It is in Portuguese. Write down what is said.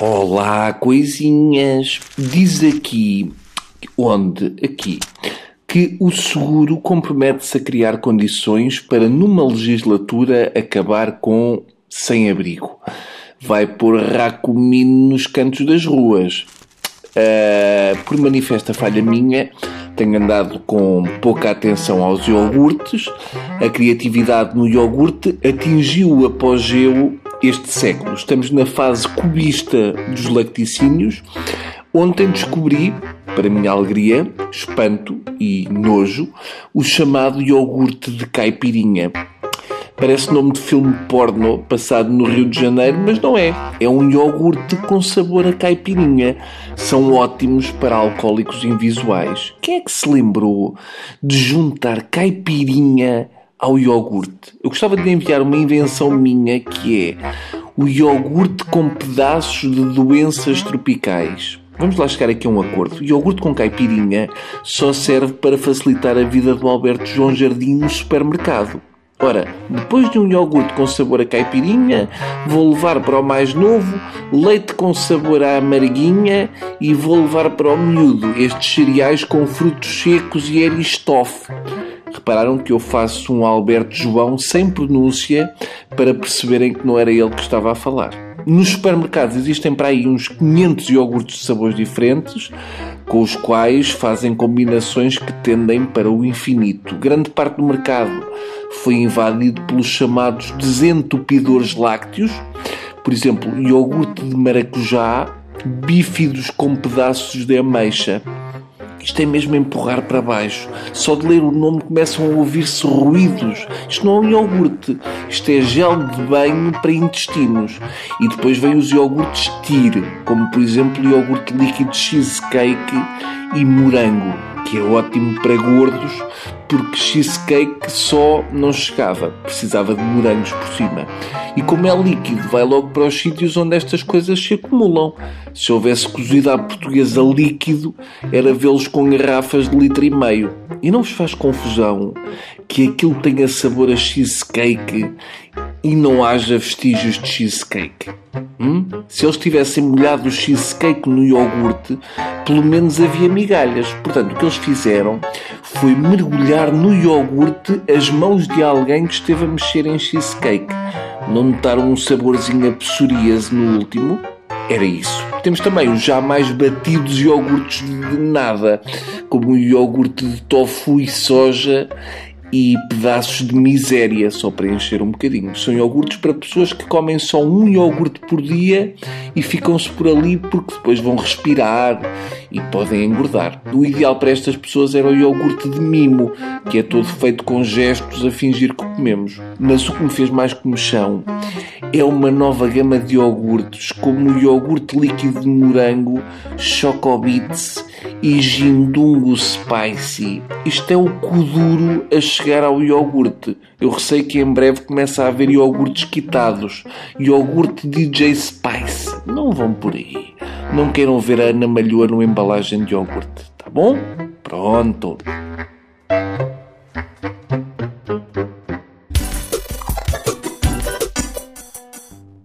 Olá, coisinhas. Diz aqui, onde? Aqui, que o seguro compromete-se a criar condições para, numa legislatura, acabar com sem-abrigo. Vai pôr racomino nos cantos das ruas. Uh, por manifesta falha minha, tenho andado com pouca atenção aos iogurtes. A criatividade no iogurte atingiu o apogeu este século. Estamos na fase cubista dos lacticínios. Ontem descobri, para minha alegria, espanto e nojo, o chamado iogurte de caipirinha. Parece nome de filme porno passado no Rio de Janeiro, mas não é. É um iogurte com sabor a caipirinha. São ótimos para alcoólicos invisuais. Quem é que se lembrou de juntar caipirinha ao iogurte? Eu gostava de enviar uma invenção minha que é o iogurte com pedaços de doenças tropicais. Vamos lá chegar aqui a um acordo. O iogurte com caipirinha só serve para facilitar a vida do Alberto João Jardim no supermercado. Ora, depois de um iogurte com sabor a caipirinha, vou levar para o mais novo leite com sabor a amarguinha e vou levar para o miúdo estes cereais com frutos secos e eristofe. Repararam que eu faço um Alberto João sem pronúncia para perceberem que não era ele que estava a falar. Nos supermercados existem para aí uns 500 iogurtes de sabores diferentes, com os quais fazem combinações que tendem para o infinito. Grande parte do mercado foi invadido pelos chamados desentupidores lácteos, por exemplo, iogurte de maracujá, bífidos com pedaços de ameixa. Isto é mesmo empurrar para baixo. Só de ler o nome começam a ouvir-se ruídos. Isto não é um iogurte. Isto é gel de banho para intestinos. E depois vem os iogurtes TIR, como por exemplo o iogurte líquido cheesecake e morango, que é ótimo para gordos porque cheesecake só não chegava, precisava de morangos por cima. E como é líquido, vai logo para os sítios onde estas coisas se acumulam. Se houvesse cozido à portuguesa líquido, era vê-los com garrafas de litro e meio. E não vos faz confusão que aquilo tenha sabor a cheesecake e não haja vestígios de cheesecake? Hum? Se eles tivessem molhado o cheesecake no iogurte, pelo menos havia migalhas. Portanto, o que eles fizeram foi mergulhar no iogurte as mãos de alguém que esteve a mexer em cheesecake. Não notaram um saborzinho a psoríase no último? Era isso. Temos também os já mais batidos iogurtes de nada, como o iogurte de tofu e soja e pedaços de miséria, só para encher um bocadinho. São iogurtes para pessoas que comem só um iogurte por dia e ficam-se por ali porque depois vão respirar e podem engordar. O ideal para estas pessoas era o iogurte de mimo, que é todo feito com gestos a fingir que comemos. Mas o que me fez mais comichão é uma nova gama de iogurtes, como o iogurte líquido de morango, Chocobits e Jindungo Spicy. Isto é o kuduro a chegar ao iogurte. Eu receio que em breve comece a haver iogurtes quitados. Iogurte DJ Spice. Não vão por aí. Não queiram ver a Ana Malhoa numa embalagem de iogurte. Tá bom? Pronto.